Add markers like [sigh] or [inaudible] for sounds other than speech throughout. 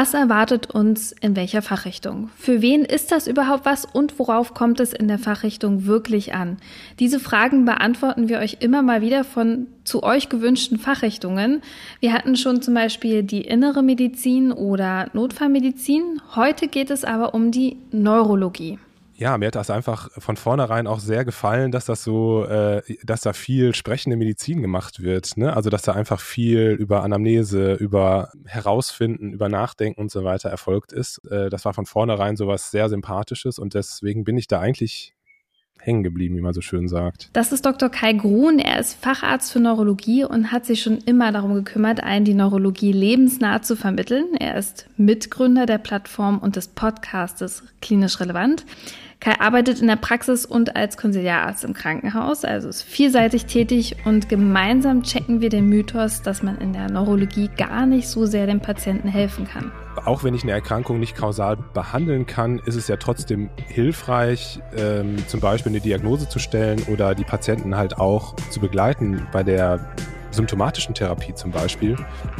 Was erwartet uns in welcher Fachrichtung? Für wen ist das überhaupt was und worauf kommt es in der Fachrichtung wirklich an? Diese Fragen beantworten wir euch immer mal wieder von zu euch gewünschten Fachrichtungen. Wir hatten schon zum Beispiel die innere Medizin oder Notfallmedizin. Heute geht es aber um die Neurologie ja, mir hat das einfach von vornherein auch sehr gefallen, dass das so, äh, dass da viel sprechende Medizin gemacht wird. Ne? Also dass da einfach viel über Anamnese, über Herausfinden, über Nachdenken und so weiter erfolgt ist. Äh, das war von vornherein so was sehr Sympathisches und deswegen bin ich da eigentlich hängen geblieben, wie man so schön sagt. Das ist Dr. Kai Grun. Er ist Facharzt für Neurologie und hat sich schon immer darum gekümmert, einen die Neurologie lebensnah zu vermitteln. Er ist Mitgründer der Plattform und des Podcastes Klinisch Relevant. Kai arbeitet in der Praxis und als Konsiliararzt im Krankenhaus, also ist vielseitig tätig und gemeinsam checken wir den Mythos, dass man in der Neurologie gar nicht so sehr dem Patienten helfen kann. Auch wenn ich eine Erkrankung nicht kausal behandeln kann, ist es ja trotzdem hilfreich, ähm, zum Beispiel eine Diagnose zu stellen oder die Patienten halt auch zu begleiten bei der symptomatischen Therapie zum Beispiel.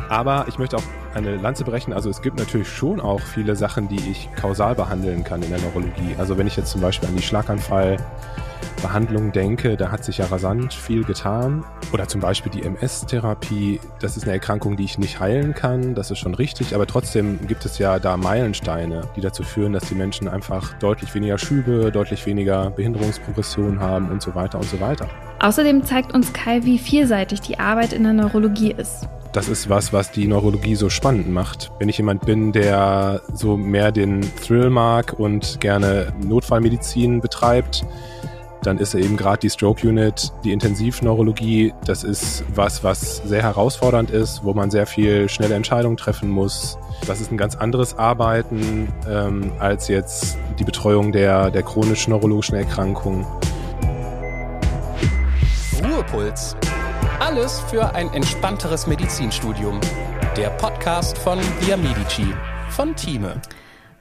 Aber ich möchte auch eine Lanze brechen. Also es gibt natürlich schon auch viele Sachen, die ich kausal behandeln kann in der Neurologie. Also wenn ich jetzt zum Beispiel an die Schlaganfallbehandlung denke, da hat sich ja rasant viel getan. Oder zum Beispiel die MS-Therapie, das ist eine Erkrankung, die ich nicht heilen kann, das ist schon richtig, aber trotzdem gibt es ja da Meilensteine, die dazu führen, dass die Menschen einfach deutlich weniger Schübe, deutlich weniger Behinderungsprogression haben und so weiter und so weiter. Außerdem zeigt uns Kai, wie vielseitig die Arbeit in der Neurologie ist. Das ist was, was die Neurologie so spannend macht. Wenn ich jemand bin, der so mehr den Thrill mag und gerne Notfallmedizin betreibt, dann ist eben gerade die Stroke Unit, die Intensivneurologie, das ist was, was sehr herausfordernd ist, wo man sehr viel schnelle Entscheidungen treffen muss. Das ist ein ganz anderes Arbeiten ähm, als jetzt die Betreuung der, der chronischen neurologischen Erkrankungen. Ruhepuls. Alles für ein entspannteres Medizinstudium. Der Podcast von Via Medici von Thieme.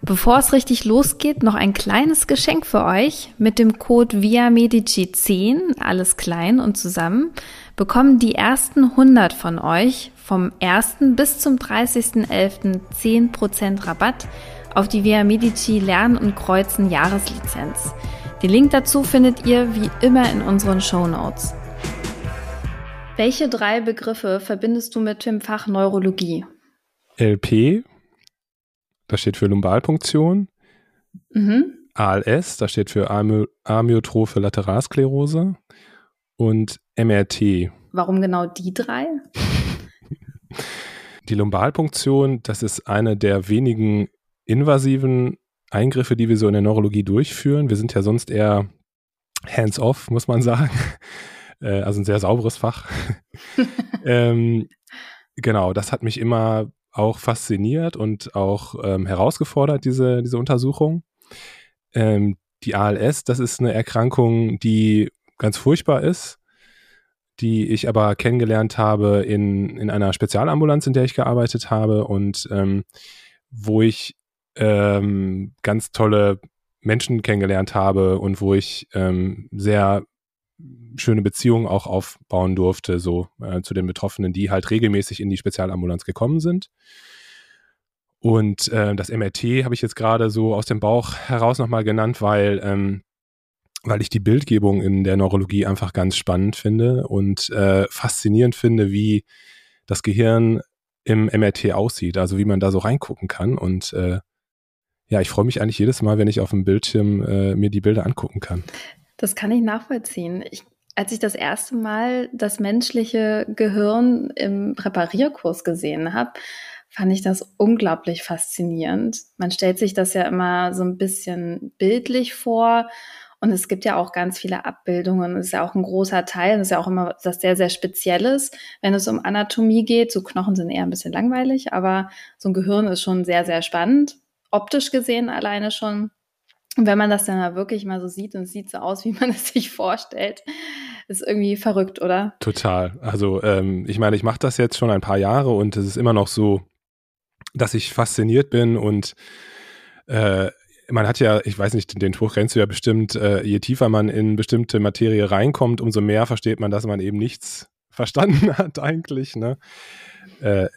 Bevor es richtig losgeht, noch ein kleines Geschenk für euch. Mit dem Code Via Medici 10, alles klein und zusammen, bekommen die ersten 100 von euch vom 1. bis zum 30.11. 10% Rabatt auf die Via Medici Lernen und Kreuzen Jahreslizenz. Den Link dazu findet ihr wie immer in unseren Show Notes. Welche drei Begriffe verbindest du mit dem Fach Neurologie? LP, das steht für Lumbalpunktion. Mhm. ALS, das steht für Amyotrophe Lateralsklerose. Und MRT. Warum genau die drei? [laughs] Die Lumbalpunktion, das ist eine der wenigen invasiven Eingriffe, die wir so in der Neurologie durchführen. Wir sind ja sonst eher hands-off, muss man sagen. Äh, also ein sehr sauberes Fach. [laughs] [laughs] ähm, genau, das hat mich immer auch fasziniert und auch ähm, herausgefordert, diese, diese Untersuchung. Ähm, die ALS, das ist eine Erkrankung, die ganz furchtbar ist, die ich aber kennengelernt habe in, in einer Spezialambulanz, in der ich gearbeitet habe und ähm, wo ich ähm, ganz tolle Menschen kennengelernt habe und wo ich ähm, sehr schöne Beziehungen auch aufbauen durfte, so äh, zu den Betroffenen, die halt regelmäßig in die Spezialambulanz gekommen sind. Und äh, das MRT habe ich jetzt gerade so aus dem Bauch heraus nochmal genannt, weil, ähm, weil ich die Bildgebung in der Neurologie einfach ganz spannend finde und äh, faszinierend finde, wie das Gehirn im MRT aussieht, also wie man da so reingucken kann. Und äh, ja, ich freue mich eigentlich jedes Mal, wenn ich auf dem Bildschirm äh, mir die Bilder angucken kann. Das kann ich nachvollziehen. Ich, als ich das erste Mal das menschliche Gehirn im Präparierkurs gesehen habe, fand ich das unglaublich faszinierend. Man stellt sich das ja immer so ein bisschen bildlich vor. Und es gibt ja auch ganz viele Abbildungen. Das ist ja auch ein großer Teil. Das ist ja auch immer was sehr, sehr Spezielles, wenn es um Anatomie geht. So Knochen sind eher ein bisschen langweilig, aber so ein Gehirn ist schon sehr, sehr spannend. Optisch gesehen alleine schon. Und wenn man das dann wirklich mal so sieht und es sieht so aus, wie man [laughs] es sich vorstellt, ist irgendwie verrückt, oder? Total. Also ähm, ich meine, ich mache das jetzt schon ein paar Jahre und es ist immer noch so, dass ich fasziniert bin und äh, man hat ja, ich weiß nicht, den Spruch kennst du ja bestimmt, äh, je tiefer man in bestimmte Materie reinkommt, umso mehr versteht man, dass man eben nichts [laughs] verstanden hat eigentlich. Ne? Äh,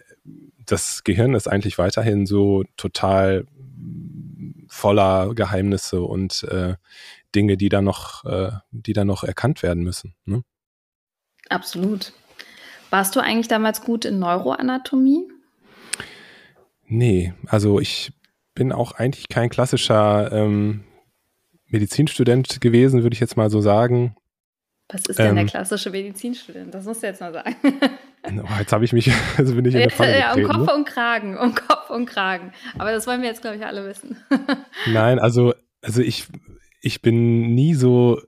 das Gehirn ist eigentlich weiterhin so total voller Geheimnisse und äh, Dinge, die da noch, äh, die da noch erkannt werden müssen. Ne? Absolut. Warst du eigentlich damals gut in Neuroanatomie? Nee, also ich bin auch eigentlich kein klassischer ähm, Medizinstudent gewesen, würde ich jetzt mal so sagen. Was ist denn ähm, der klassische Medizinstudent? Das musst du jetzt mal sagen. oh, jetzt habe ich mich, [laughs] also bin ich in der Falle Ja, um Kopf ne? und Kragen, um Kopf und Kragen. Aber das wollen wir jetzt, glaube ich, alle wissen. [laughs] Nein, also, also ich, ich bin nie so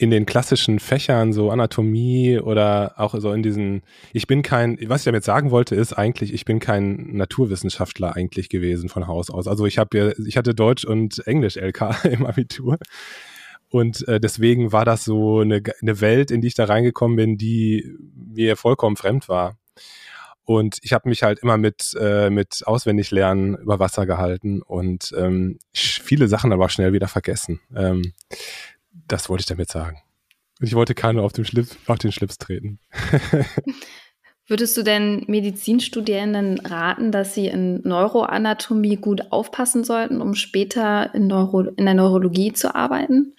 in den klassischen Fächern, so Anatomie oder auch so in diesen, ich bin kein, was ich damit sagen wollte, ist eigentlich, ich bin kein Naturwissenschaftler eigentlich gewesen von Haus aus. Also ich habe ja, ich hatte Deutsch und Englisch LK [laughs] im Abitur. Und äh, deswegen war das so eine, eine Welt, in die ich da reingekommen bin, die mir vollkommen fremd war. Und ich habe mich halt immer mit, äh, mit Auswendiglernen über Wasser gehalten und ähm, viele Sachen aber schnell wieder vergessen. Ähm, das wollte ich damit sagen. Ich wollte keiner auf, dem Schlips, auf den Schlips treten. [laughs] Würdest du denn Medizinstudierenden raten, dass sie in Neuroanatomie gut aufpassen sollten, um später in, Neuro in der Neurologie zu arbeiten?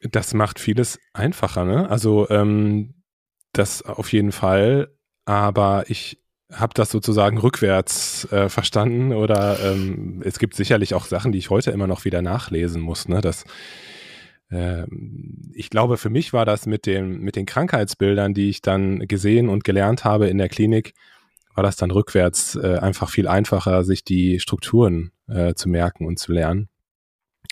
Das macht vieles einfacher, ne? Also ähm, das auf jeden Fall. Aber ich habe das sozusagen rückwärts äh, verstanden oder ähm, es gibt sicherlich auch Sachen, die ich heute immer noch wieder nachlesen muss. Ne? Das ich glaube, für mich war das mit, dem, mit den Krankheitsbildern, die ich dann gesehen und gelernt habe in der Klinik, war das dann rückwärts äh, einfach viel einfacher, sich die Strukturen äh, zu merken und zu lernen.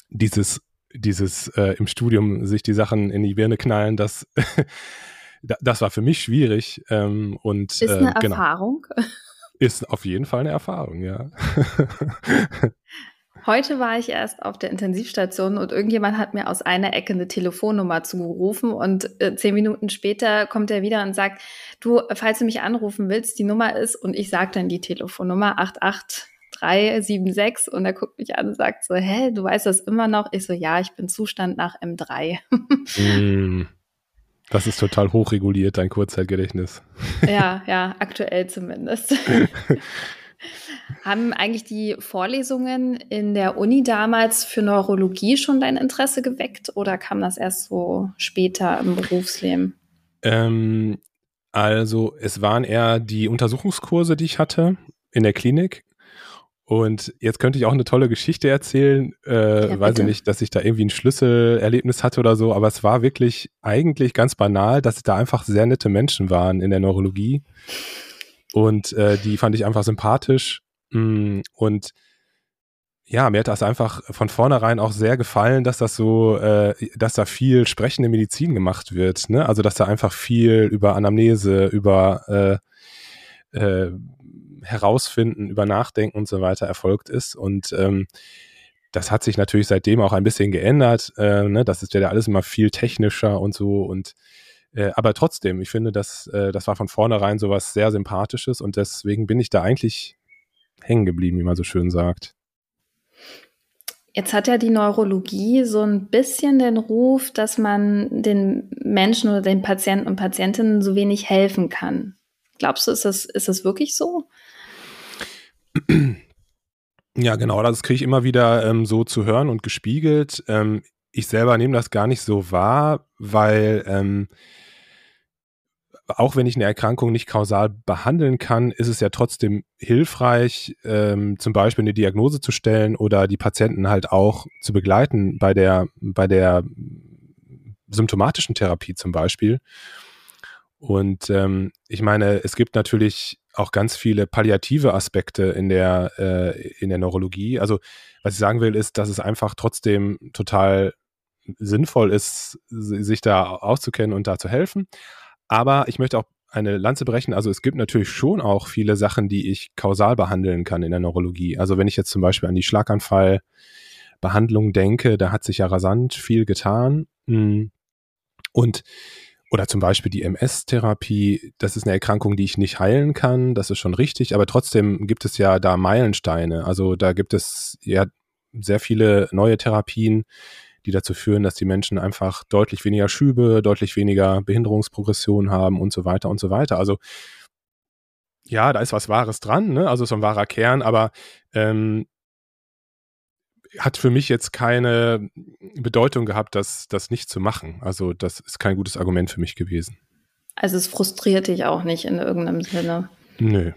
Dieses, dieses äh, im Studium sich die Sachen in die Birne knallen, das, [laughs] das war für mich schwierig. Ähm, und, ist eine äh, genau. Erfahrung. Ist auf jeden Fall eine Erfahrung, ja. [laughs] Heute war ich erst auf der Intensivstation und irgendjemand hat mir aus einer Ecke eine Telefonnummer zugerufen und äh, zehn Minuten später kommt er wieder und sagt, du, falls du mich anrufen willst, die Nummer ist und ich sage dann die Telefonnummer 88376 und er guckt mich an und sagt so, hä, du weißt das immer noch? Ich so, ja, ich bin Zustand nach M3. mm, [laughs] das ist total hochreguliert, dein Kurzzeitgedächtnis. Ja, ja, aktuell zumindest. [laughs] Haben eigentlich die Vorlesungen in der Uni damals für Neurologie schon dein Interesse geweckt oder kam das erst so später im Berufsleben? Ähm, also es waren eher die Untersuchungskurse, die ich hatte in der Klinik. Und jetzt könnte ich auch eine tolle Geschichte erzählen. Äh, ja, weiß ich nicht, dass ich da irgendwie ein Schlüsselerlebnis hatte oder so, aber es war wirklich eigentlich ganz banal, dass da einfach sehr nette Menschen waren in der Neurologie. Und äh, die fand ich einfach sympathisch. Mm, und ja, mir hat das einfach von vornherein auch sehr gefallen, dass das so, äh, dass da viel sprechende Medizin gemacht wird. Ne? Also dass da einfach viel über Anamnese, über äh, äh, Herausfinden, über Nachdenken und so weiter erfolgt ist. Und ähm, das hat sich natürlich seitdem auch ein bisschen geändert. Äh, ne? Das ist ja alles immer viel technischer und so. Und äh, aber trotzdem, ich finde, dass, äh, das war von vornherein so was sehr Sympathisches und deswegen bin ich da eigentlich hängen geblieben, wie man so schön sagt. Jetzt hat ja die Neurologie so ein bisschen den Ruf, dass man den Menschen oder den Patienten und Patientinnen so wenig helfen kann. Glaubst du, ist das, ist das wirklich so? Ja, genau, das kriege ich immer wieder ähm, so zu hören und gespiegelt. Ähm, ich selber nehme das gar nicht so wahr, weil ähm, auch wenn ich eine Erkrankung nicht kausal behandeln kann, ist es ja trotzdem hilfreich, ähm, zum Beispiel eine Diagnose zu stellen oder die Patienten halt auch zu begleiten bei der, bei der symptomatischen Therapie zum Beispiel. Und ähm, ich meine, es gibt natürlich auch ganz viele palliative Aspekte in der, äh, in der Neurologie. Also was ich sagen will, ist, dass es einfach trotzdem total sinnvoll ist, sich da auszukennen und da zu helfen. Aber ich möchte auch eine Lanze brechen. Also es gibt natürlich schon auch viele Sachen, die ich kausal behandeln kann in der Neurologie. Also wenn ich jetzt zum Beispiel an die Schlaganfallbehandlung denke, da hat sich ja rasant viel getan. Hm. Und oder zum Beispiel die MS-Therapie, das ist eine Erkrankung, die ich nicht heilen kann, das ist schon richtig, aber trotzdem gibt es ja da Meilensteine. Also da gibt es ja sehr viele neue Therapien, die dazu führen, dass die Menschen einfach deutlich weniger Schübe, deutlich weniger Behinderungsprogression haben und so weiter und so weiter. Also ja, da ist was Wahres dran, ne? also so ein wahrer Kern, aber ähm, hat für mich jetzt keine Bedeutung gehabt, das, das nicht zu machen. Also das ist kein gutes Argument für mich gewesen. Also es frustriert dich auch nicht in irgendeinem Sinne. Nö.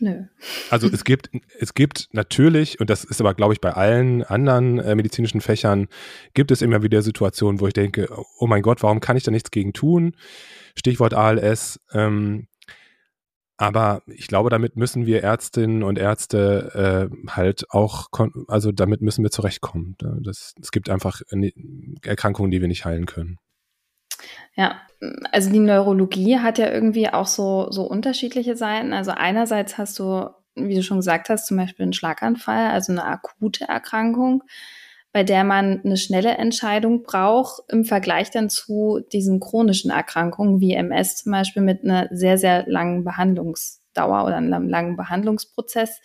Nö. Also es gibt, es gibt natürlich, und das ist aber, glaube ich, bei allen anderen äh, medizinischen Fächern, gibt es immer wieder Situationen, wo ich denke, oh mein Gott, warum kann ich da nichts gegen tun? Stichwort ALS. Ähm, aber ich glaube, damit müssen wir Ärztinnen und Ärzte äh, halt auch, also damit müssen wir zurechtkommen. Das, es gibt einfach Erkrankungen, die wir nicht heilen können. Ja, also die Neurologie hat ja irgendwie auch so, so unterschiedliche Seiten. Also einerseits hast du, wie du schon gesagt hast, zum Beispiel einen Schlaganfall, also eine akute Erkrankung bei der man eine schnelle Entscheidung braucht im Vergleich dann zu diesen chronischen Erkrankungen wie MS zum Beispiel mit einer sehr, sehr langen Behandlungsdauer oder einem langen Behandlungsprozess.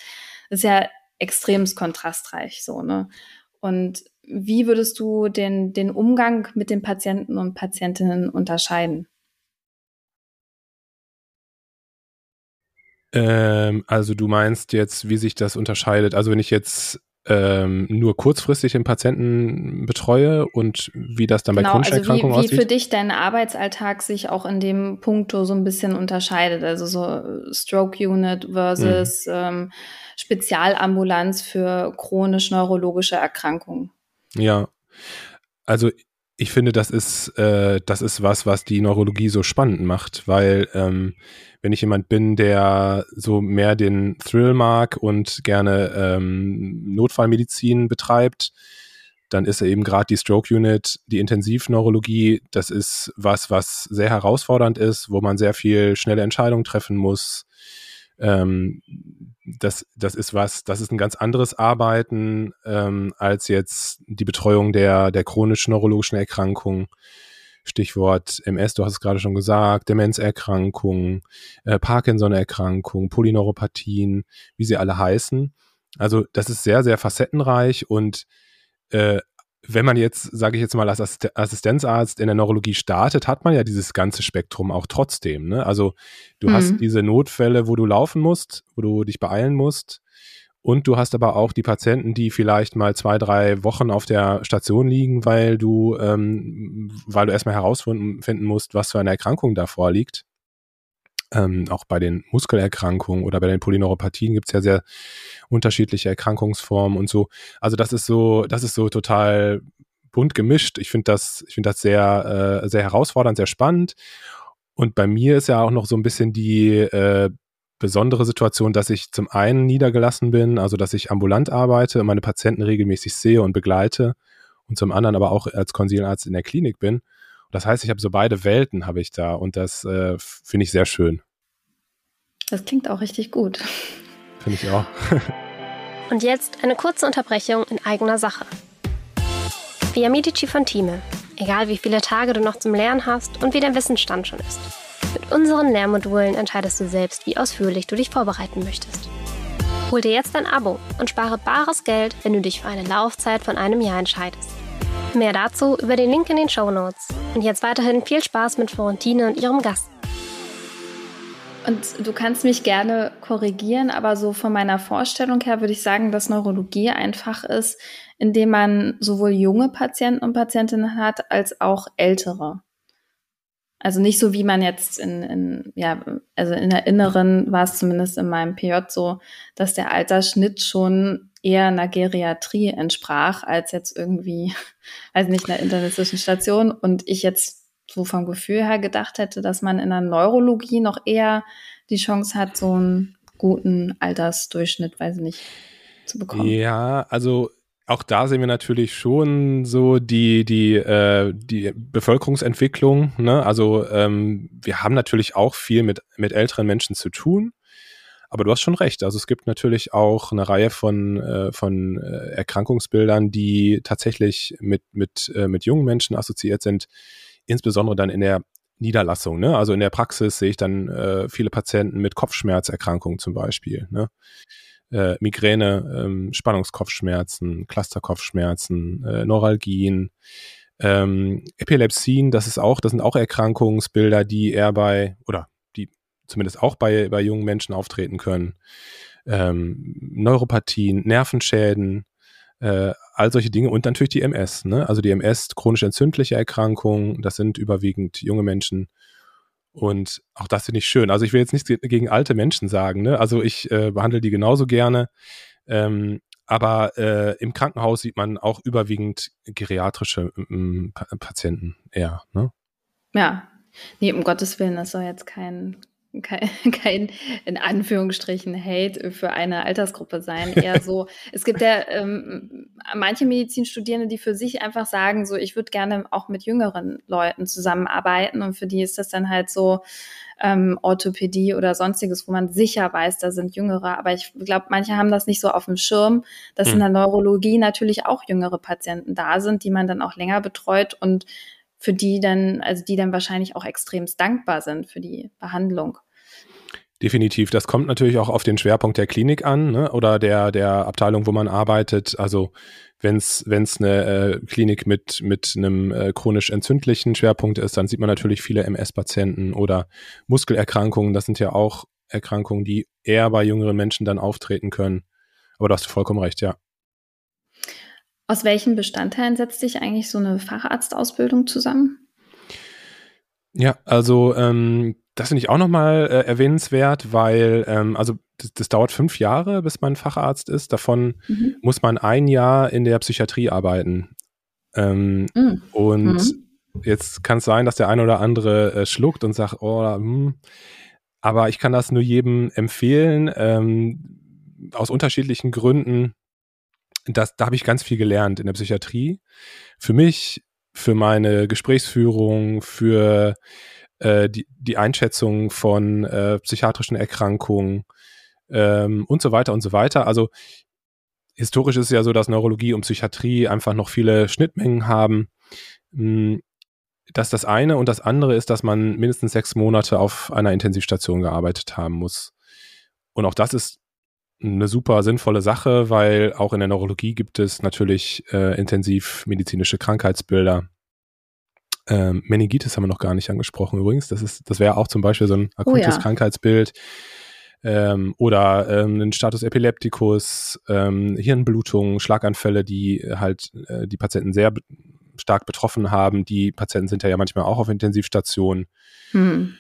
Das ist ja extrem kontrastreich so, ne? Und wie würdest du den, den Umgang mit den Patienten und Patientinnen unterscheiden? Ähm, also du meinst jetzt, wie sich das unterscheidet? Also wenn ich jetzt ähm, nur kurzfristig den Patienten betreue und wie das dann bei genau, chronischen also Erkrankungen aussieht? Wie für dich dein Arbeitsalltag sich auch in dem Punkto so ein bisschen unterscheidet, also so Stroke Unit versus mhm. ähm, Spezialambulanz für chronisch neurologische Erkrankungen. Ja, also ich finde, das ist, äh, das ist was, was die Neurologie so spannend macht, weil ähm, wenn ich jemand bin, der so mehr den Thrill mag und gerne ähm, Notfallmedizin betreibt, dann ist eben gerade die Stroke Unit, die Intensivneurologie, das ist was, was sehr herausfordernd ist, wo man sehr viel schnelle Entscheidungen treffen muss. Ähm, das, das ist was, das ist ein ganz anderes Arbeiten ähm, als jetzt die Betreuung der, der chronischen neurologischen Erkrankungen. Stichwort MS, du hast es gerade schon gesagt, Demenzerkrankungen, äh, Parkinson-Erkrankungen, Polyneuropathien, wie sie alle heißen. Also das ist sehr, sehr facettenreich und äh, wenn man jetzt, sage ich jetzt mal, als Assistenzarzt in der Neurologie startet, hat man ja dieses ganze Spektrum auch trotzdem. Ne? Also du mhm. hast diese Notfälle, wo du laufen musst, wo du dich beeilen musst. Und du hast aber auch die Patienten, die vielleicht mal zwei, drei Wochen auf der Station liegen, weil du, ähm, weil du erstmal herausfinden musst, was für eine Erkrankung da vorliegt. Ähm, auch bei den Muskelerkrankungen oder bei den Polyneuropathien gibt es ja sehr unterschiedliche Erkrankungsformen und so. Also das ist so, das ist so total bunt gemischt. Ich finde das, ich finde das sehr, äh, sehr herausfordernd, sehr spannend. Und bei mir ist ja auch noch so ein bisschen die äh, besondere Situation, dass ich zum einen niedergelassen bin, also dass ich ambulant arbeite und meine Patienten regelmäßig sehe und begleite und zum anderen aber auch als Konsiliarzt in der Klinik bin. Das heißt, ich habe so beide Welten habe ich da und das äh, finde ich sehr schön. Das klingt auch richtig gut. Finde ich auch. [laughs] und jetzt eine kurze Unterbrechung in eigener Sache. Via Medici von Time. Egal wie viele Tage du noch zum Lernen hast und wie dein Wissensstand schon ist. Mit unseren Lehrmodulen entscheidest du selbst, wie ausführlich du dich vorbereiten möchtest. Hol dir jetzt ein Abo und spare bares Geld, wenn du dich für eine Laufzeit von einem Jahr entscheidest. Mehr dazu über den Link in den Show Notes. Und jetzt weiterhin viel Spaß mit Florentine und ihrem Gast. Und du kannst mich gerne korrigieren, aber so von meiner Vorstellung her würde ich sagen, dass Neurologie einfach ist, indem man sowohl junge Patienten und Patientinnen hat, als auch ältere. Also nicht so, wie man jetzt in, in ja, also in der Inneren war es zumindest in meinem PJ so, dass der Altersschnitt schon eher einer Geriatrie entsprach, als jetzt irgendwie, [laughs] also nicht einer internistischen Station. Und ich jetzt so vom Gefühl her gedacht hätte, dass man in der Neurologie noch eher die Chance hat, so einen guten Altersdurchschnitt, weiß ich nicht, zu bekommen. Ja, also auch da sehen wir natürlich schon so die, die, äh, die Bevölkerungsentwicklung. Ne? Also ähm, wir haben natürlich auch viel mit, mit älteren Menschen zu tun. Aber du hast schon recht. Also es gibt natürlich auch eine Reihe von, äh, von äh, Erkrankungsbildern, die tatsächlich mit, mit, äh, mit jungen Menschen assoziiert sind, insbesondere dann in der Niederlassung. Ne? Also in der Praxis sehe ich dann äh, viele Patienten mit Kopfschmerzerkrankungen zum Beispiel. Ne? äh, Migräne, ähm, Spannungskopfschmerzen, Clusterkopfschmerzen, äh, Neuralgien, ähm, Epilepsien, das ist auch, das sind auch Erkrankungsbilder, die eher bei, oder zumindest auch bei, bei jungen Menschen auftreten können. Ähm, Neuropathien, Nervenschäden, äh, all solche Dinge und natürlich die MS. Ne? Also die MS, chronisch entzündliche Erkrankungen, das sind überwiegend junge Menschen. Und auch das finde ich schön. Also ich will jetzt nichts gegen alte Menschen sagen. Ne? Also ich äh, behandle die genauso gerne. Ähm, aber äh, im Krankenhaus sieht man auch überwiegend geriatrische ähm, Patienten eher. Ne? Ja, nee, um Gottes Willen, das soll jetzt kein kein, [laughs] kein in Anführungsstrichen Hate für eine Altersgruppe sein. [laughs] Eher so, es gibt ja ähm, manche Medizinstudierende, die für sich einfach sagen, so ich würde gerne auch mit jüngeren Leuten zusammenarbeiten und für die ist das dann halt so ähm, Orthopädie oder sonstiges, wo man sicher weiß, da sind Jüngere. Aber ich glaube, manche haben das nicht so auf dem Schirm, dass hm. in der Neurologie natürlich auch jüngere Patienten da sind, die man dann auch länger betreut und für die dann, also die dann wahrscheinlich auch extremst dankbar sind für die Behandlung. Definitiv. Das kommt natürlich auch auf den Schwerpunkt der Klinik an ne? oder der, der Abteilung, wo man arbeitet. Also wenn es eine äh, Klinik mit, mit einem äh, chronisch entzündlichen Schwerpunkt ist, dann sieht man natürlich viele MS-Patienten oder Muskelerkrankungen. Das sind ja auch Erkrankungen, die eher bei jüngeren Menschen dann auftreten können. Aber da hast du vollkommen recht, ja. Aus welchen Bestandteilen setzt sich eigentlich so eine Facharztausbildung zusammen? Ja, also ähm, das finde ich auch nochmal äh, erwähnenswert, weil, ähm, also das, das, dauert fünf Jahre, bis man Facharzt ist. Davon mhm. muss man ein Jahr in der Psychiatrie arbeiten. Ähm, mhm. Und mhm. jetzt kann es sein, dass der eine oder andere äh, schluckt und sagt, oh, hm. aber ich kann das nur jedem empfehlen, ähm, aus unterschiedlichen Gründen. Das, da habe ich ganz viel gelernt in der Psychiatrie. Für mich, für meine Gesprächsführung, für äh, die, die Einschätzung von äh, psychiatrischen Erkrankungen ähm, und so weiter und so weiter. Also historisch ist es ja so, dass Neurologie und Psychiatrie einfach noch viele Schnittmengen haben. Hm, das ist das eine und das andere ist, dass man mindestens sechs Monate auf einer Intensivstation gearbeitet haben muss. Und auch das ist eine super sinnvolle Sache, weil auch in der Neurologie gibt es natürlich äh, intensiv medizinische Krankheitsbilder. Ähm, Meningitis haben wir noch gar nicht angesprochen übrigens. Das ist, das wäre auch zum Beispiel so ein akutes oh ja. Krankheitsbild. Ähm, oder ähm, ein Status Epilepticus, ähm, Hirnblutung, Schlaganfälle, die halt äh, die Patienten sehr be stark betroffen haben. Die Patienten sind ja manchmal auch auf Intensivstationen. Hm.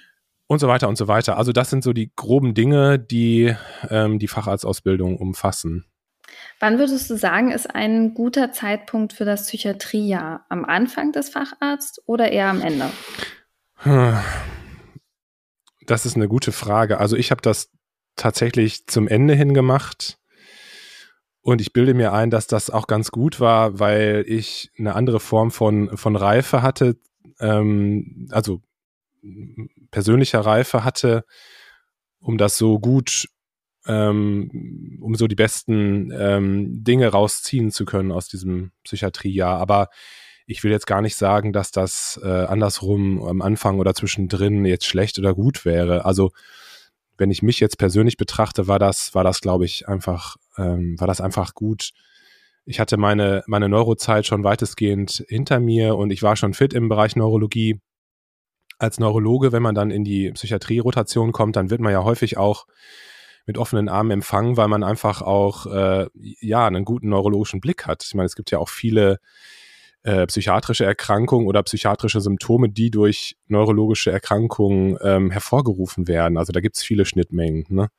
Und so weiter und so weiter. Also das sind so die groben Dinge, die ähm, die Facharztausbildung umfassen. Wann würdest du sagen, ist ein guter Zeitpunkt für das Psychiatriejahr? Am Anfang des Facharzts oder eher am Ende? [sighs] Das ist eine gute Frage. Also ich habe das tatsächlich zum Ende hin gemacht. Und ich bilde mir ein, dass das auch ganz gut war, weil ich eine andere Form von, von Reife hatte, ähm, also persönlicher Reife hatte, um das so gut ähm, um so die besten ähm, Dinge rausziehen zu können aus diesem Psychiatriejahr. Aber ich will jetzt gar nicht sagen, dass das äh, andersrum am Anfang oder zwischendrin jetzt schlecht oder gut wäre. Also wenn ich mich jetzt persönlich betrachte, war das, war das, glaube ich, einfach, ähm, war das einfach gut. Ich hatte meine, meine Neurozeit schon weitestgehend hinter mir und ich war schon fit im Bereich Neurologie. Als Neurologe, wenn man dann in die Psychiatrie-Rotation kommt, dann wird man ja häufig auch mit offenen Armen empfangen, weil man einfach auch äh, ja einen guten neurologischen Blick hat. Ich meine, es gibt ja auch viele äh, psychiatrische Erkrankungen oder psychiatrische Symptome, die durch neurologische Erkrankungen ähm, hervorgerufen werden. Also da gibt es viele Schnittmengen. Ne?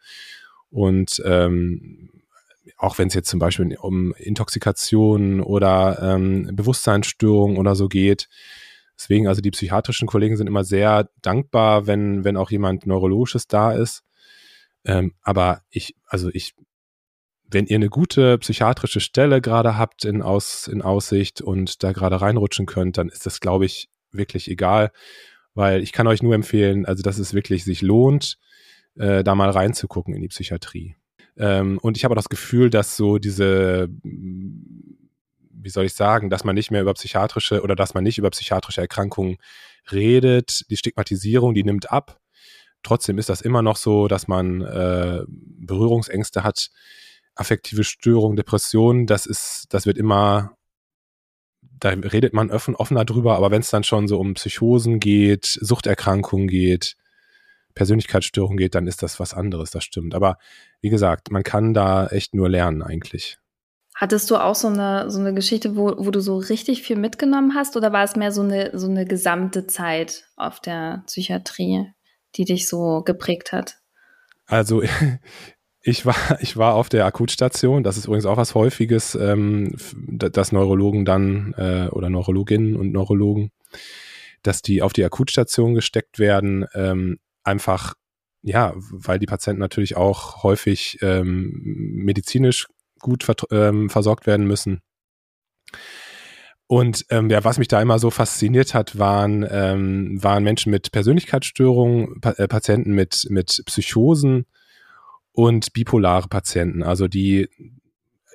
Und ähm, auch wenn es jetzt zum Beispiel um Intoxikation oder ähm, Bewusstseinsstörungen oder so geht. Deswegen, also die psychiatrischen Kollegen sind immer sehr dankbar, wenn, wenn auch jemand Neurologisches da ist. Ähm, aber ich, also ich, wenn ihr eine gute psychiatrische Stelle gerade habt in, Aus, in Aussicht und da gerade reinrutschen könnt, dann ist das, glaube ich, wirklich egal, weil ich kann euch nur empfehlen, also dass es wirklich sich lohnt, äh, da mal reinzugucken in die Psychiatrie. Ähm, und ich habe auch das Gefühl, dass so diese, wie soll ich sagen, dass man nicht mehr über psychiatrische oder dass man nicht über psychiatrische Erkrankungen redet, die Stigmatisierung, die nimmt ab. Trotzdem ist das immer noch so, dass man äh, Berührungsängste hat, affektive Störungen, Depressionen. Das ist, das wird immer, da redet man offen, offener drüber. Aber wenn es dann schon so um Psychosen geht, Suchterkrankungen geht, Persönlichkeitsstörung geht, dann ist das was anderes, das stimmt. Aber wie gesagt, man kann da echt nur lernen eigentlich. Hattest du auch so eine, so eine Geschichte, wo, wo du so richtig viel mitgenommen hast oder war es mehr so eine, so eine gesamte Zeit auf der Psychiatrie, die dich so geprägt hat? Also [laughs] ich war, ich war auf der Akutstation, das ist übrigens auch was Häufiges, ähm, dass Neurologen dann äh, oder Neurologinnen und Neurologen, dass die auf die Akutstation gesteckt werden, ähm, einfach ja, weil die Patienten natürlich auch häufig ähm, medizinisch gut ähm, versorgt werden müssen. Und ähm, ja, was mich da immer so fasziniert hat, waren, ähm, waren Menschen mit Persönlichkeitsstörungen, pa äh, Patienten mit, mit Psychosen und bipolare Patienten, also die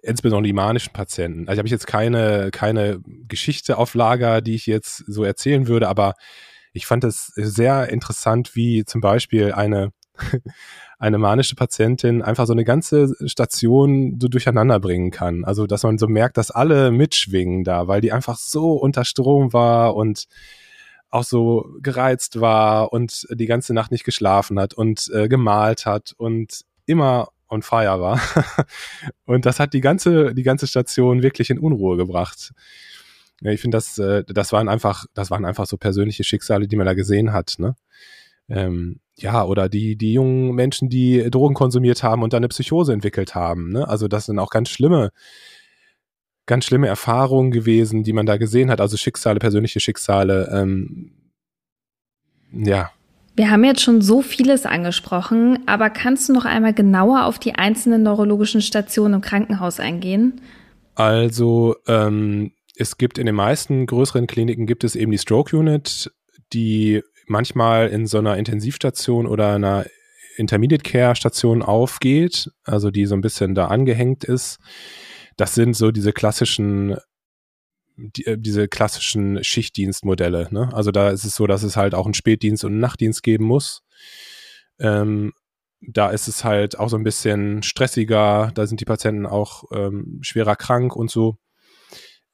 insbesondere die manischen Patienten. Also habe ich jetzt keine, keine Geschichte auf Lager, die ich jetzt so erzählen würde, aber ich fand es sehr interessant, wie zum Beispiel eine, [laughs] eine manische Patientin einfach so eine ganze Station so durcheinander bringen kann. Also, dass man so merkt, dass alle mitschwingen da, weil die einfach so unter Strom war und auch so gereizt war und die ganze Nacht nicht geschlafen hat und äh, gemalt hat und immer on fire war. [laughs] und das hat die ganze, die ganze Station wirklich in Unruhe gebracht. Ja, ich finde, das, äh, das waren einfach, das waren einfach so persönliche Schicksale, die man da gesehen hat, ne? Ähm, ja, oder die, die jungen Menschen, die Drogen konsumiert haben und dann eine Psychose entwickelt haben. Ne? Also das sind auch ganz schlimme, ganz schlimme Erfahrungen gewesen, die man da gesehen hat. Also Schicksale, persönliche Schicksale. Ähm, ja. Wir haben jetzt schon so vieles angesprochen, aber kannst du noch einmal genauer auf die einzelnen neurologischen Stationen im Krankenhaus eingehen? Also ähm, es gibt in den meisten größeren Kliniken gibt es eben die Stroke Unit, die manchmal in so einer Intensivstation oder einer Intermediate Care Station aufgeht, also die so ein bisschen da angehängt ist. Das sind so diese klassischen die, äh, diese klassischen Schichtdienstmodelle. Ne? Also da ist es so, dass es halt auch einen Spätdienst und einen Nachtdienst geben muss. Ähm, da ist es halt auch so ein bisschen stressiger, da sind die Patienten auch ähm, schwerer krank und so.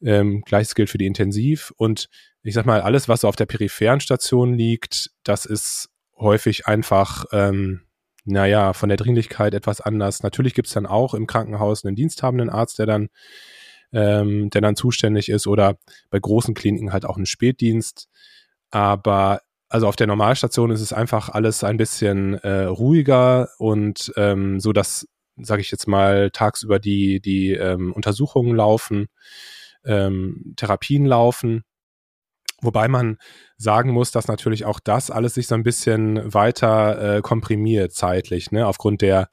Ähm, Gleiches gilt für die Intensiv. Und ich sag mal, alles, was so auf der peripheren Station liegt, das ist häufig einfach, ähm, naja, von der Dringlichkeit etwas anders. Natürlich gibt's dann auch im Krankenhaus einen diensthabenden Arzt, der dann, ähm, der dann zuständig ist oder bei großen Kliniken halt auch einen Spätdienst. Aber also auf der Normalstation ist es einfach alles ein bisschen äh, ruhiger und ähm, so, dass, sage ich jetzt mal, tagsüber die, die ähm, Untersuchungen laufen, ähm, Therapien laufen Wobei man sagen muss, dass natürlich auch das alles sich so ein bisschen weiter äh, komprimiert zeitlich, ne, aufgrund der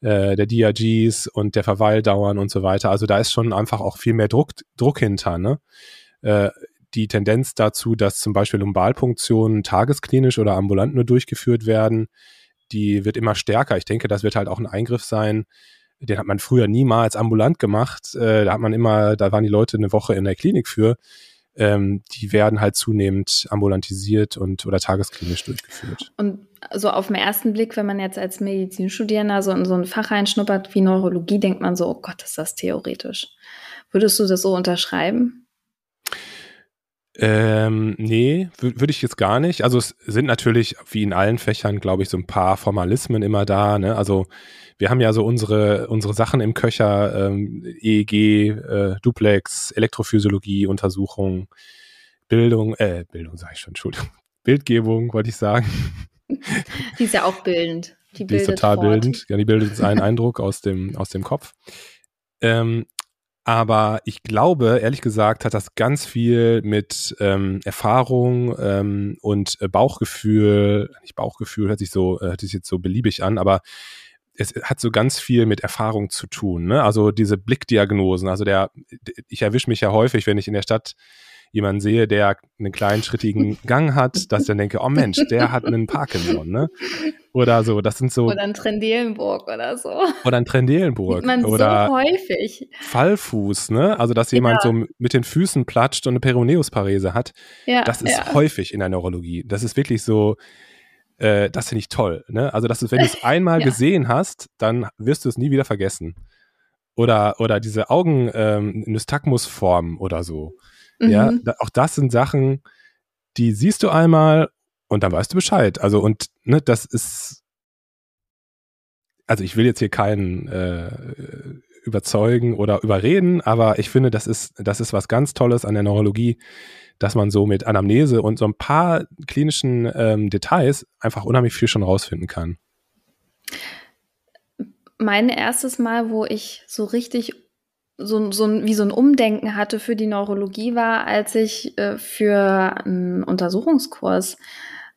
äh, der DRGs und der Verweildauern und so weiter. Also da ist schon einfach auch viel mehr Druck, Druck hinter, ne? Äh, die Tendenz dazu, dass zum Beispiel Lumbalpunktionen tagesklinisch oder ambulant nur durchgeführt werden, die wird immer stärker. Ich denke, das wird halt auch ein Eingriff sein. Den hat man früher niemals ambulant gemacht. Äh, da hat man immer, da waren die Leute eine Woche in der Klinik für ähm, die werden halt zunehmend ambulantisiert und oder tagesklinisch durchgeführt. Und so auf den ersten Blick, wenn man jetzt als Medizinstudierender so in so ein Fach reinschnuppert wie Neurologie, denkt man so, oh Gott, ist das theoretisch. Würdest du das so unterschreiben? Ähm, nee, würde ich jetzt gar nicht. Also es sind natürlich, wie in allen Fächern, glaube ich, so ein paar Formalismen immer da. Ne? Also wir haben ja so unsere, unsere Sachen im Köcher, ähm, EEG, äh, Duplex, Elektrophysiologie, Untersuchung, Bildung, äh, Bildung sage ich schon, Entschuldigung, [laughs] Bildgebung, wollte ich sagen. Die ist ja auch bildend. Die, die ist total fort. bildend. Ja, die bildet uns einen [laughs] Eindruck aus dem, aus dem Kopf. Ähm, aber ich glaube, ehrlich gesagt, hat das ganz viel mit ähm, Erfahrung ähm, und äh, Bauchgefühl, nicht Bauchgefühl, hört sich so, äh, hört sich jetzt so beliebig an, aber es hat so ganz viel mit Erfahrung zu tun. Ne? Also diese Blickdiagnosen. Also der, ich erwische mich ja häufig, wenn ich in der Stadt jemanden sehe, der einen kleinen schrittigen [laughs] Gang hat, dass ich dann denke, oh Mensch, der hat einen Parkinson, ne? Oder so, das sind so. Oder ein Trendelenburg oder so. Oder ein Trendelenburg. Sieht man oder so häufig. Fallfuß, ne? Also, dass jemand ja. so mit den Füßen platscht und eine Peroneusparese hat. Ja, das ist ja. häufig in der Neurologie. Das ist wirklich so, äh, das finde ich toll. Ne? Also, dass du, wenn du es [laughs] einmal ja. gesehen hast, dann wirst du es nie wieder vergessen. Oder, oder diese Augen, ähm, Nystagmusform oder so. Mhm. Ja, da, auch das sind Sachen, die siehst du einmal und dann weißt du Bescheid. Also und ne, das ist, also ich will jetzt hier keinen äh, überzeugen oder überreden, aber ich finde, das ist, das ist was ganz Tolles an der Neurologie, dass man so mit Anamnese und so ein paar klinischen ähm, Details einfach unheimlich viel schon rausfinden kann. Mein erstes Mal, wo ich so richtig so, so wie so ein Umdenken hatte für die Neurologie war, als ich äh, für einen Untersuchungskurs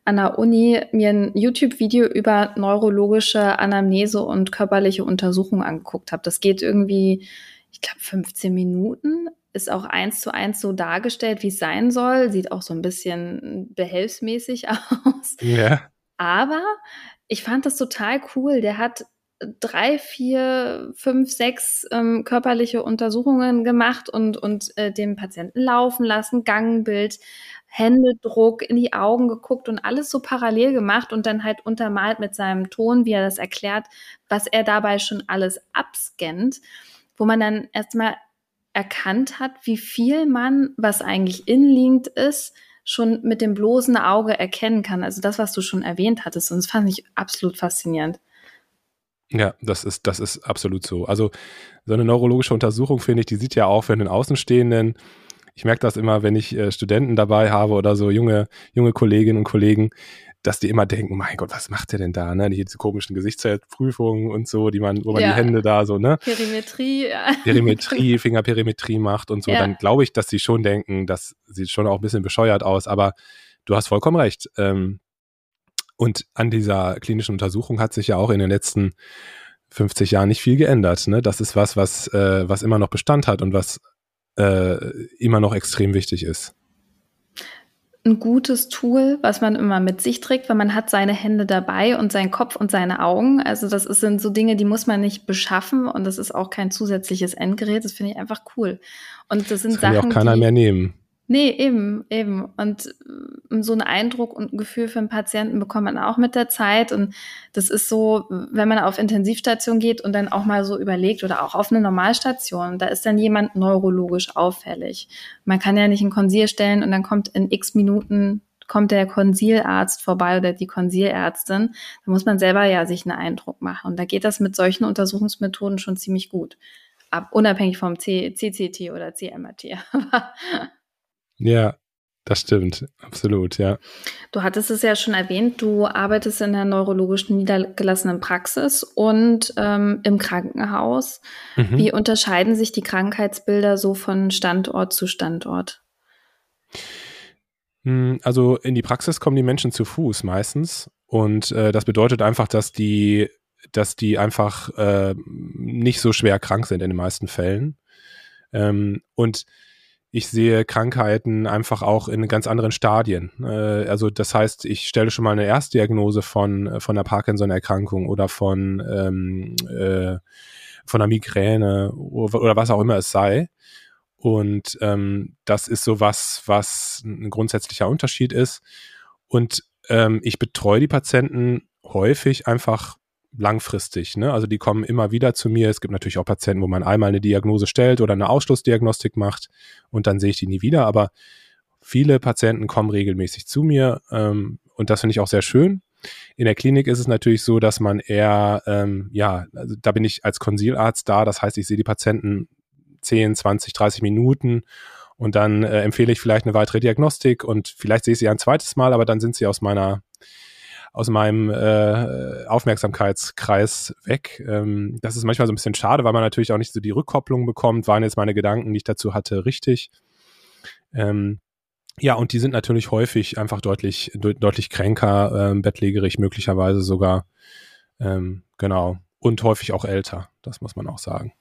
an der Uni mir ein YouTube-Video über neurologische Anamnese und körperliche Untersuchung angeguckt habe. Das geht irgendwie, ich glaube, 15 Minuten. Ist auch eins zu eins so dargestellt, wie es sein soll. Sieht auch so ein bisschen behelfsmäßig [laughs] aus. Ja. Aber ich fand das total cool. Der hat drei, vier, fünf, sechs ähm, körperliche Untersuchungen gemacht und, und äh, den Patienten laufen lassen, Gangbild, Händedruck, in die Augen geguckt und alles so parallel gemacht und dann halt untermalt mit seinem Ton, wie er das erklärt, was er dabei schon alles abscannt, wo man dann erstmal erkannt hat, wie viel man, was eigentlich inliegend ist, schon mit dem bloßen Auge erkennen kann. Also das, was du schon erwähnt hattest. Und das fand ich absolut faszinierend. Ja, das ist, das ist absolut so. Also so eine neurologische Untersuchung, finde ich, die sieht ja auch für den Außenstehenden, ich merke das immer, wenn ich äh, Studenten dabei habe oder so junge, junge Kolleginnen und Kollegen, dass die immer denken, mein Gott, was macht der denn da, ne? Diese komischen Gesichtsprüfungen und so, die man, wo man ja. die Hände da so, ne? Perimetrie, ja. Perimetrie, [laughs] Fingerperimetrie macht und so, ja. dann glaube ich, dass sie schon denken, das sieht schon auch ein bisschen bescheuert aus, aber du hast vollkommen recht. Ähm, und an dieser klinischen Untersuchung hat sich ja auch in den letzten 50 Jahren nicht viel geändert. Ne? Das ist was, was, äh, was immer noch Bestand hat und was äh, immer noch extrem wichtig ist. Ein gutes Tool, was man immer mit sich trägt, weil man hat seine Hände dabei und seinen Kopf und seine Augen. Also das sind so Dinge, die muss man nicht beschaffen und das ist auch kein zusätzliches Endgerät. Das finde ich einfach cool. Und das sind das kann Sachen, ja auch keiner die, mehr nehmen. Nee, eben, eben. Und so einen Eindruck und ein Gefühl für einen Patienten bekommt man auch mit der Zeit. Und das ist so, wenn man auf Intensivstation geht und dann auch mal so überlegt oder auch auf eine Normalstation, da ist dann jemand neurologisch auffällig. Man kann ja nicht ein Konsil stellen und dann kommt in x Minuten kommt der Konsilarzt vorbei oder die Konsilärztin, da muss man selber ja sich einen Eindruck machen. Und da geht das mit solchen Untersuchungsmethoden schon ziemlich gut. Ab, unabhängig vom C CCT oder CMRT. [laughs] Ja, das stimmt, absolut, ja. Du hattest es ja schon erwähnt, du arbeitest in der neurologischen niedergelassenen Praxis und ähm, im Krankenhaus. Mhm. Wie unterscheiden sich die Krankheitsbilder so von Standort zu Standort? Hm, also in die Praxis kommen die Menschen zu Fuß meistens und äh, das bedeutet einfach, dass die, dass die einfach äh, nicht so schwer krank sind in den meisten Fällen. Ähm, und ich sehe Krankheiten einfach auch in ganz anderen Stadien. Äh, also das heißt, ich stelle schon mal eine Erstdiagnose von, äh, von einer Parkinson-Erkrankung oder von, ähm, äh, von einer Migräne oder, was auch immer es sei. Und ähm, das ist so was, was ein grundsätzlicher Unterschied ist. Und ähm, ich betreue die Patienten häufig einfach langfristig. Ne? Also die kommen immer wieder zu mir. Es gibt natürlich auch Patienten, wo man einmal eine Diagnose stellt oder eine Ausschlussdiagnostik macht und dann sehe ich die nie wieder. Aber viele Patienten kommen regelmäßig zu mir ähm, und das finde ich auch sehr schön. In der Klinik ist es natürlich so, dass man eher, ähm, ja, also da bin ich als Konsilarzt da. Das heißt, ich sehe die Patienten 10, 20, 30 Minuten und dann äh, empfehle ich vielleicht eine weitere Diagnostik und vielleicht sehe ich sie ein zweites Mal, aber dann sind sie aus meiner aus meinem äh, Aufmerksamkeitskreis weg. Ähm, das ist manchmal so ein bisschen schade, weil man natürlich auch nicht so die Rückkopplung bekommt. Waren jetzt meine Gedanken, die ich dazu hatte, richtig? Ähm, ja, und die sind natürlich häufig einfach deutlich, de deutlich kränker, ähm, bettlägerig möglicherweise sogar. Ähm, genau. Und häufig auch älter, das muss man auch sagen.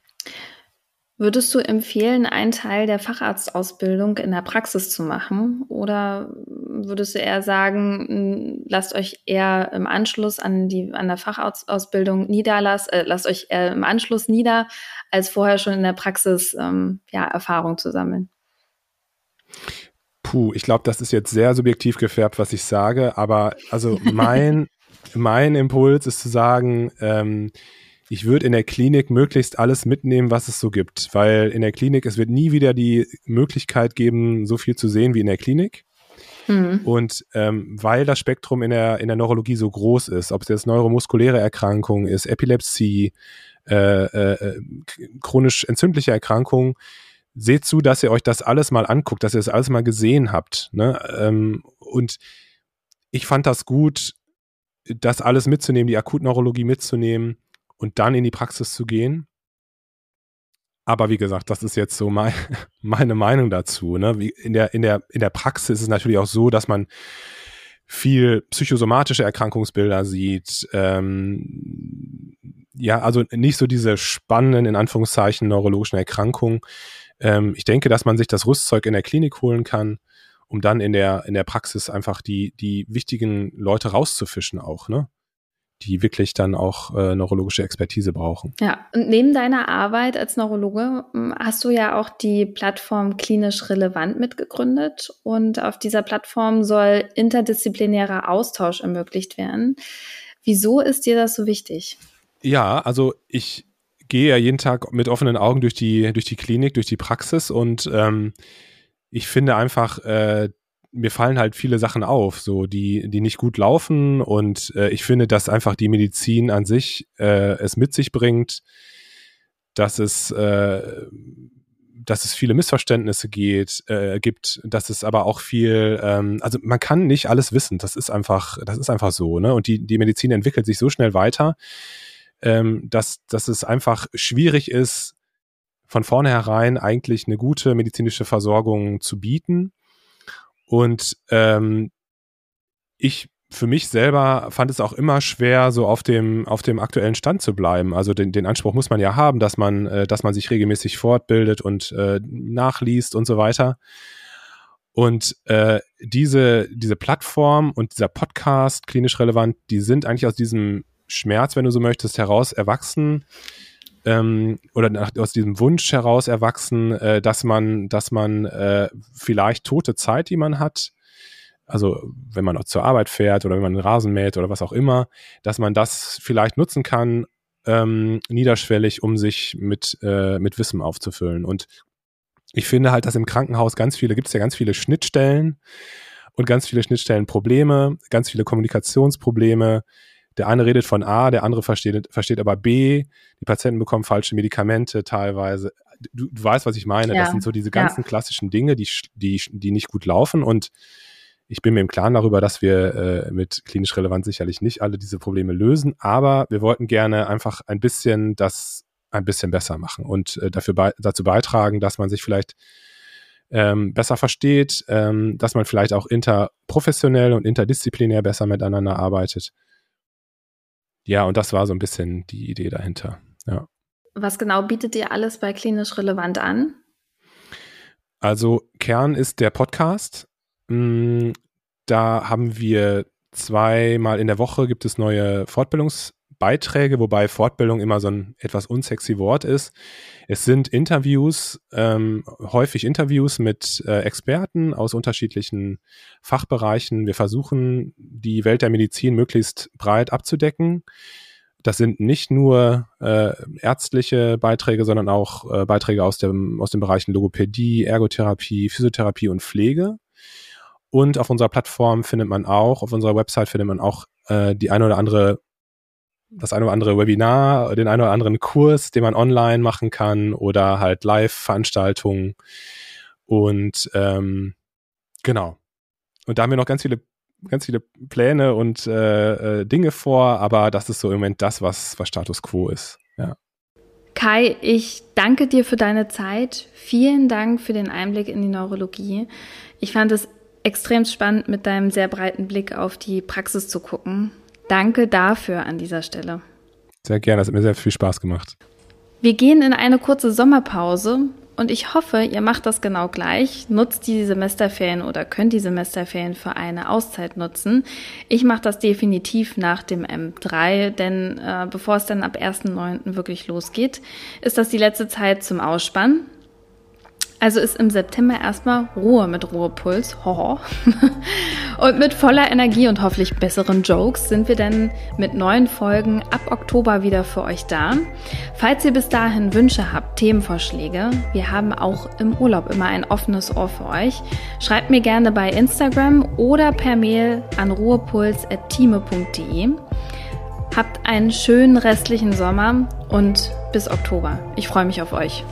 Würdest du empfehlen, einen Teil der Facharztausbildung in der Praxis zu machen? Oder würdest du eher sagen, lasst euch eher im Anschluss an die an der Facharztausbildung niederlassen, äh, lasst euch eher im Anschluss nieder, als vorher schon in der Praxis ähm, ja, Erfahrung zu sammeln? Puh, ich glaube, das ist jetzt sehr subjektiv gefärbt, was ich sage, aber also mein, [laughs] mein Impuls ist zu sagen, ähm, ich würde in der Klinik möglichst alles mitnehmen, was es so gibt, weil in der Klinik, es wird nie wieder die Möglichkeit geben, so viel zu sehen wie in der Klinik. Mhm. Und ähm, weil das Spektrum in der, in der Neurologie so groß ist, ob es jetzt neuromuskuläre Erkrankungen ist, Epilepsie, äh, äh, chronisch entzündliche Erkrankungen, seht zu, dass ihr euch das alles mal anguckt, dass ihr das alles mal gesehen habt. Ne? Ähm, und ich fand das gut, das alles mitzunehmen, die Akutneurologie mitzunehmen und dann in die Praxis zu gehen. Aber wie gesagt, das ist jetzt so mein, [laughs] meine Meinung dazu. Ne? Wie in, der, in, der, in der Praxis ist es natürlich auch so, dass man viel psychosomatische Erkrankungsbilder sieht. Ähm, ja, also nicht so diese spannenden, in Anführungszeichen, neurologischen Erkrankungen. Ähm, ich denke, dass man sich das Rüstzeug in der Klinik holen kann, um dann in der, in der Praxis einfach die, die wichtigen Leute rauszufischen auch, ne? Die wirklich dann auch äh, neurologische Expertise brauchen. Ja, und neben deiner Arbeit als Neurologe hm, hast du ja auch die Plattform Klinisch Relevant mitgegründet und auf dieser Plattform soll interdisziplinärer Austausch ermöglicht werden. Wieso ist dir das so wichtig? Ja, also ich gehe ja jeden Tag mit offenen Augen durch die, durch die Klinik, durch die Praxis und ähm, ich finde einfach, äh, mir fallen halt viele Sachen auf, so die, die nicht gut laufen und äh, ich finde, dass einfach die Medizin an sich äh, es mit sich bringt, dass es, äh, dass es viele Missverständnisse geht, äh, gibt, dass es aber auch viel, ähm, also man kann nicht alles wissen, das ist einfach, das ist einfach so, ne? Und die, die Medizin entwickelt sich so schnell weiter, ähm, dass, dass es einfach schwierig ist, von vornherein eigentlich eine gute medizinische Versorgung zu bieten. Und ähm, ich für mich selber fand es auch immer schwer, so auf dem, auf dem aktuellen Stand zu bleiben. Also den, den Anspruch muss man ja haben, dass man, äh, dass man sich regelmäßig fortbildet und äh, nachliest und so weiter. Und äh, diese, diese Plattform und dieser Podcast, klinisch relevant, die sind eigentlich aus diesem Schmerz, wenn du so möchtest, heraus erwachsen ähm, oder nach, aus diesem Wunsch heraus erwachsen, äh, dass man, dass man äh, vielleicht tote Zeit, die man hat, also wenn man auch zur Arbeit fährt oder wenn man einen Rasen mäht oder was auch immer, dass man das vielleicht nutzen kann, ähm, niederschwellig, um sich mit, äh, mit Wissen aufzufüllen. Und ich finde halt, dass im Krankenhaus ganz viele, gibt es ja ganz viele Schnittstellen und ganz viele Schnittstellenprobleme, ganz viele Kommunikationsprobleme, der eine redet von A, der andere versteht, versteht aber B. Die Patienten bekommen falsche Medikamente teilweise. Du, du weißt, was ich meine. Ja. Das sind so diese ganzen ja. klassischen Dinge, die, die, die nicht gut laufen. Und ich bin mir im Klaren darüber, dass wir äh, mit klinisch relevant sicherlich nicht alle diese Probleme lösen, aber wir wollten gerne einfach ein bisschen das ein bisschen besser machen und äh, dafür bei, dazu beitragen, dass man sich vielleicht ähm, besser versteht, ähm, dass man vielleicht auch interprofessionell und interdisziplinär besser miteinander arbeitet ja, und das war so ein bisschen die Idee dahinter. Ja. Was genau bietet ihr alles bei Klinisch Relevant an? Also Kern ist der Podcast. Mm, da haben wir zweimal in der Woche gibt es neue Fortbildungs- Beiträge, wobei Fortbildung immer so ein etwas unsexy Wort ist. Es sind Interviews, ähm, häufig Interviews mit äh, Experten aus unterschiedlichen Fachbereichen. Wir versuchen, die Welt der Medizin möglichst breit abzudecken. Das sind nicht nur äh, ärztliche Beiträge, sondern auch äh, Beiträge aus, dem, aus den Bereichen Logopädie, Ergotherapie, Physiotherapie und Pflege. Und auf unserer Plattform findet man auch, auf unserer Website findet man auch äh, die eine oder andere das eine oder andere Webinar, den einen oder anderen Kurs, den man online machen kann oder halt Live-Veranstaltungen. Und ähm, genau. Und da haben wir noch ganz viele, ganz viele Pläne und äh, äh, Dinge vor, aber das ist so im Moment das, was, was Status quo ist. Ja. Kai, ich danke dir für deine Zeit. Vielen Dank für den Einblick in die Neurologie. Ich fand es extrem spannend, mit deinem sehr breiten Blick auf die Praxis zu gucken Danke dafür an dieser Stelle. Sehr gerne, das hat mir sehr viel Spaß gemacht. Wir gehen in eine kurze Sommerpause und ich hoffe, ihr macht das genau gleich. Nutzt die Semesterferien oder könnt die Semesterferien für eine Auszeit nutzen. Ich mache das definitiv nach dem M3, denn äh, bevor es dann ab 1.9. wirklich losgeht, ist das die letzte Zeit zum Ausspannen. Also ist im September erstmal Ruhe mit Ruhepuls. Hoho. [laughs] und mit voller Energie und hoffentlich besseren Jokes sind wir dann mit neuen Folgen ab Oktober wieder für euch da. Falls ihr bis dahin Wünsche habt, Themenvorschläge, wir haben auch im Urlaub immer ein offenes Ohr für euch. Schreibt mir gerne bei Instagram oder per Mail an ruhepuls.time.de. Habt einen schönen restlichen Sommer und bis Oktober. Ich freue mich auf euch.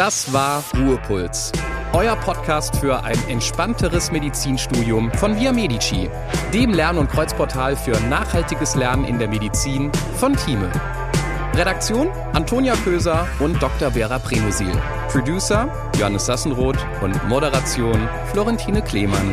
Das war Ruhepuls, euer Podcast für ein entspannteres Medizinstudium von Via Medici, dem Lern- und Kreuzportal für nachhaltiges Lernen in der Medizin von Thieme. Redaktion Antonia Köser und Dr. Vera Premusil. Producer Johannes Sassenroth und Moderation Florentine Klemann.